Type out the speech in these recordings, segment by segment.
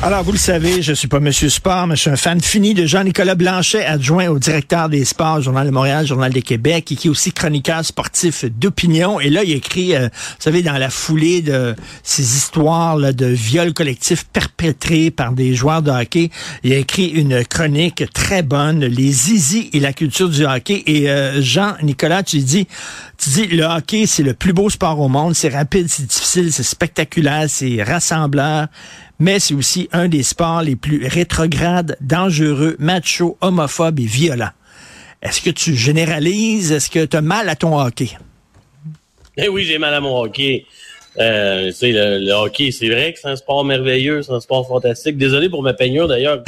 Alors, vous le savez, je suis pas Monsieur Sport, mais je suis un fan fini de Jean-Nicolas Blanchet, adjoint au directeur des sports, Journal de Montréal, Journal de Québec, et qui est aussi chroniqueur sportif d'opinion. Et là, il écrit, euh, vous savez, dans la foulée de ces histoires là, de viols collectifs perpétrés par des joueurs de hockey, il a écrit une chronique très bonne, Les zizi et la culture du hockey. Et euh, Jean-Nicolas, tu dis, tu dis, le hockey, c'est le plus beau sport au monde, c'est rapide, c'est difficile, c'est spectaculaire, c'est rassembleur mais c'est aussi un des sports les plus rétrogrades, dangereux, macho, homophobe et violent. Est-ce que tu généralises? Est-ce que tu as mal à ton hockey? Eh oui, j'ai mal à mon hockey. Euh, le, le hockey, c'est vrai que c'est un sport merveilleux, c'est un sport fantastique. Désolé pour ma peignure d'ailleurs.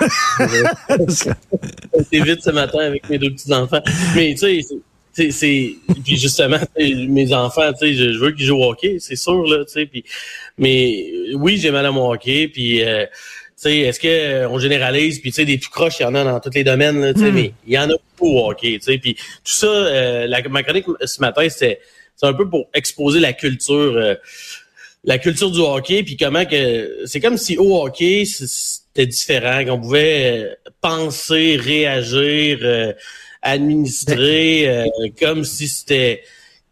c'est vite ce matin avec mes deux petits-enfants. Mais tu sais, c'est puis justement mes enfants tu sais je, veux qu'ils jouent au hockey c'est sûr là tu sais puis mais oui j'ai mal à mon hockey puis euh, tu sais est-ce que on généralise puis tu sais des tout croches il y en a dans tous les domaines là, tu sais hmm. mais il y en a beaucoup au hockey tu sais puis tout ça euh, la, ma chronique ce matin c'est c'est un peu pour exposer la culture euh, la culture du hockey puis comment que c'est comme si au hockey c'était différent qu'on pouvait penser réagir administré euh, comme si c'était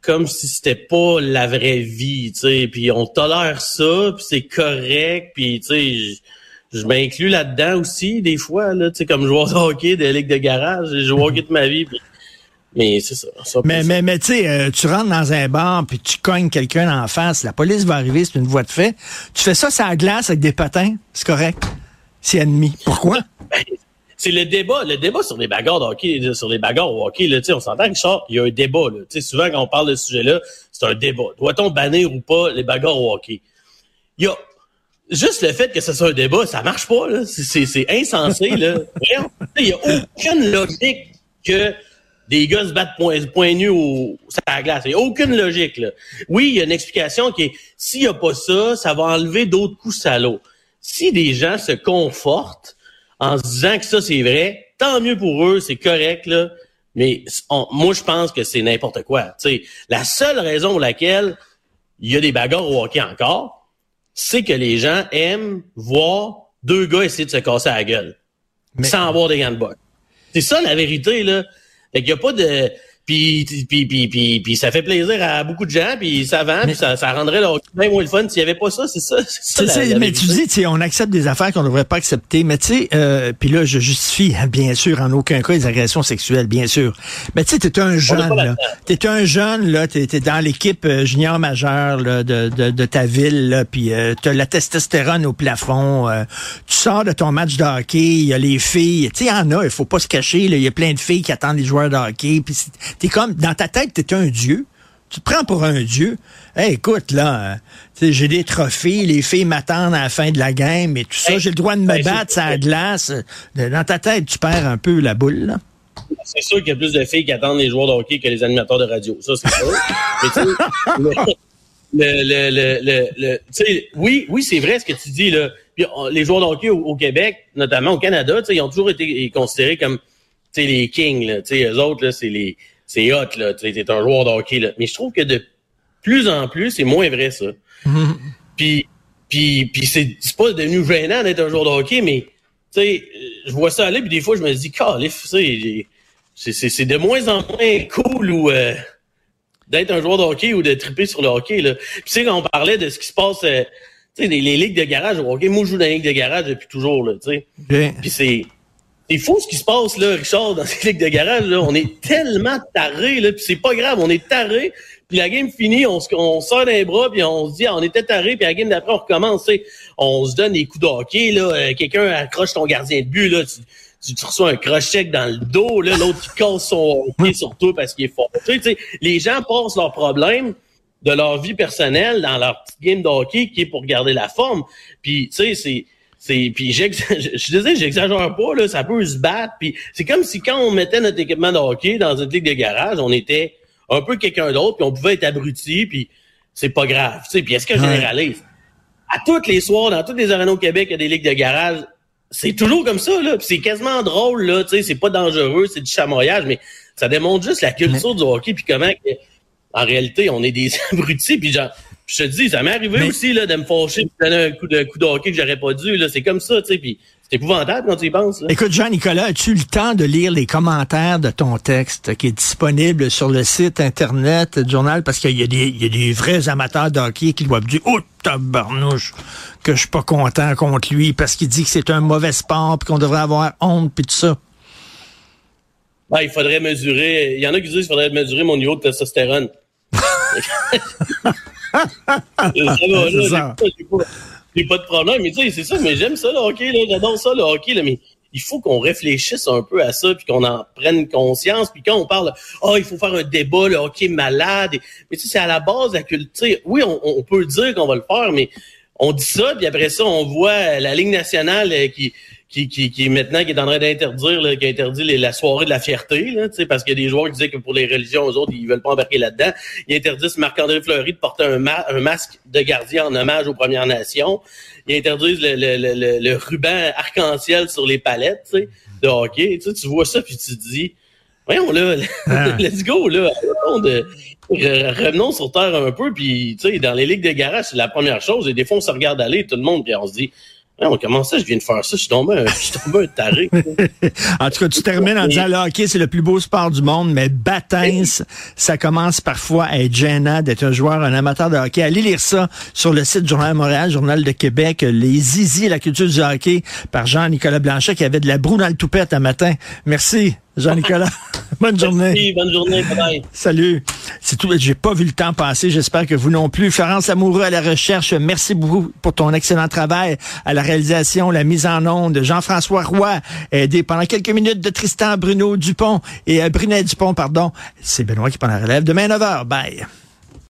comme si c'était pas la vraie vie, tu sais. Puis on tolère ça, puis c'est correct, puis tu sais, je, m'inclus là-dedans aussi des fois, là, tu sais, comme joueur de hockey de ligue de garage, j'ai joué au hockey de ma vie. mais c'est ça. mais, mais, mais, tu sais, euh, tu rentres dans un bar puis tu cognes quelqu'un en face, la police va arriver, c'est une voie de fait. Tu fais ça sur la glace avec des patins, c'est correct. C'est ennemi. Pourquoi? C'est le débat, le débat sur les bagarres de hockey, sur les bagarres au hockey, là, on s'entend que il y a un débat. Là, souvent, quand on parle de ce sujet-là, c'est un débat. Doit-on bannir ou pas les bagarres au hockey? Il y a juste le fait que ce soit un débat, ça marche pas. Là. C'est, insensé. Là. Il n'y a aucune logique que des gars se battent point, point nu au, à la glace. Il n'y a aucune logique. Là. Oui, il y a une explication qui est s'il n'y a pas ça, ça va enlever d'autres coups salauds. Si des gens se confortent en se disant que ça, c'est vrai, tant mieux pour eux, c'est correct, là. Mais moi, je pense que c'est n'importe quoi. sais, la seule raison pour laquelle il y a des bagarres au hockey encore, c'est que les gens aiment voir deux gars essayer de se casser la gueule sans avoir des gants de boxe. C'est ça la vérité, là. Fait qu'il n'y a pas de puis, puis, puis, puis, puis, ça fait plaisir à beaucoup de gens, puis ça vend, puis ça, ça rendrait leur même moins le fun s'il n'y avait pas ça, c'est ça. C'est ça mais tu dis, on accepte des affaires qu'on ne devrait pas accepter, mais tu sais, euh, puis là, je justifie, hein, bien sûr, en aucun cas les agressions sexuelles, bien sûr. Mais tu sais, t'es un jeune, là. T'es un jeune, là, t'es es dans l'équipe euh, junior majeure là, de, de, de, ta ville, là, puis euh, t'as la testostérone au plafond. Euh, tu sors de ton match de hockey, il y a les filles, tu sais, il y en a, il faut pas se cacher, il y a plein de filles qui attendent les joueurs de hockey, puis T'es comme, dans ta tête, t'es un dieu. Tu te prends pour un dieu. Hey, écoute, là, euh, j'ai des trophées, les filles m'attendent à la fin de la game et tout ça. j'ai le droit de me ben, battre ça glace. Dans ta tête, tu perds un peu la boule, là. C'est sûr qu'il y a plus de filles qui attendent les joueurs de hockey que les animateurs de radio. Ça, c'est sûr. le, le, le, oui, oui, c'est vrai ce que tu dis, là. Puis, les joueurs de hockey au, Québec, notamment au Canada, ils ont toujours été considérés comme les kings. Là, eux autres, là, c'est les c'est hot, là. Tu es un joueur de hockey, là. Mais je trouve que de plus en plus, c'est moins vrai, ça. Puis, puis, puis c'est pas devenu gênant d'être un joueur de hockey, mais, tu sais, je vois ça aller, puis des fois, je me dis, calif, tu sais, c'est de moins en moins cool ou euh, d'être un joueur de hockey ou de triper sur le hockey, là. Puis, tu sais, quand on parlait de ce qui se passe, euh, tu sais, les, ligues de garage au hockey, moi, je joue dans les ligues de garage depuis toujours, là, tu sais. Puis c'est c'est fou ce qui se passe, là, Richard, dans ces ligues de garage. Là. On est tellement tarés, là, puis c'est pas grave, on est tarés. Puis la game finie, on, on sort d'un bras, puis on se dit, ah, on était tarés, puis la game d'après, on recommence. On se donne des coups de. Là. Euh, quelqu'un accroche ton gardien de but, là, tu, tu, reçois un crochet dans le dos, là, l'autre qui casse son pied sur toi parce qu'il est fort. Tu sais, les gens passent leurs problèmes de leur vie personnelle dans leur petite game de hockey qui est pour garder la forme. Puis, tu sais, c'est c'est puis je suis désolé, j'exagère pas là, ça peut se battre puis c'est comme si quand on mettait notre équipement de hockey dans une ligue de garage, on était un peu quelqu'un d'autre puis on pouvait être abruti puis c'est pas grave, tu sais. Puis est-ce que je généralise? À toutes les soirs dans toutes les arénas au Québec, il y a des ligues de garage, c'est toujours comme ça là, c'est quasiment drôle là, tu sais, c'est pas dangereux, c'est du chamoyage mais ça démontre juste la culture du hockey, puis comment, en réalité, on est des abrutis, puis genre, je te dis, ça m'est arrivé aussi là, de me fâcher, de donner un coup de, coup de hockey que j'aurais pas dû. Là. C'est comme ça, tu sais, puis c'est épouvantable quand tu y penses. Là. Écoute, Jean-Nicolas, as-tu le temps de lire les commentaires de ton texte qui est disponible sur le site Internet du journal? Parce qu'il y, a des, il y a des vrais amateurs de hockey qui doivent dire « Oh, tabarnouche, que je suis pas content contre lui parce qu'il dit que c'est un mauvais sport puis qu'on devrait avoir honte puis tout ça. » Ah, il faudrait mesurer... Il y en a qui disent qu'il faudrait mesurer mon niveau de testostérone. Ça J'ai pas de problème, mais tu sais, c'est ça, mais j'aime ça le hockey, là, j'adore ça le hockey, là, mais il faut qu'on réfléchisse un peu à ça, puis qu'on en prenne conscience, puis quand on parle, oh, il faut faire un débat, le hockey malade, mais tu sais, c'est à la base de la culture. Oui, on, on peut dire qu'on va le faire, mais on dit ça, puis après ça, on voit la Ligue nationale euh, qui qui, qui, qui maintenant qui est en train d'interdire, qui a interdit la soirée de la fierté, là, parce qu'il y a des joueurs qui disaient que pour les religions, aux autres, ils veulent pas embarquer là-dedans. Ils interdisent Marc-André Fleury de porter un, un, masque de gardien en hommage aux Premières Nations. Ils interdisent le, le, le, le ruban arc-en-ciel sur les palettes de hockey. Tu, tu vois ça, puis tu te dis, voyons là, ah. let's go, là. Revenons sur Terre un peu, puis dans les ligues de garage, c'est la première chose. Et des fois, on se regarde aller, tout le monde, puis on se dit, on comment ça, je viens de faire ça? Je suis tombé un, je suis tombé un taré. en tout cas, tu termines en disant le hockey, c'est le plus beau sport du monde, mais baptême, ça commence parfois à être gênant d'être un joueur, un amateur de hockey. Allez lire ça sur le site Journal Montréal, Journal de Québec, Les Zizi, la culture du hockey, par Jean-Nicolas Blanchet, qui avait de la broue dans le toupette un matin. Merci. Jean-Nicolas. bonne journée. Merci, bonne journée. Bye. Salut. C'est tout. J'ai pas vu le temps passer. J'espère que vous non plus. Florence Amoureux à la recherche. Merci beaucoup pour ton excellent travail à la réalisation, la mise en onde. Jean-François Roy, aidé pendant quelques minutes de Tristan Bruno Dupont et euh, Brunet Dupont, pardon. C'est Benoît qui prend la relève. Demain 9h. Bye.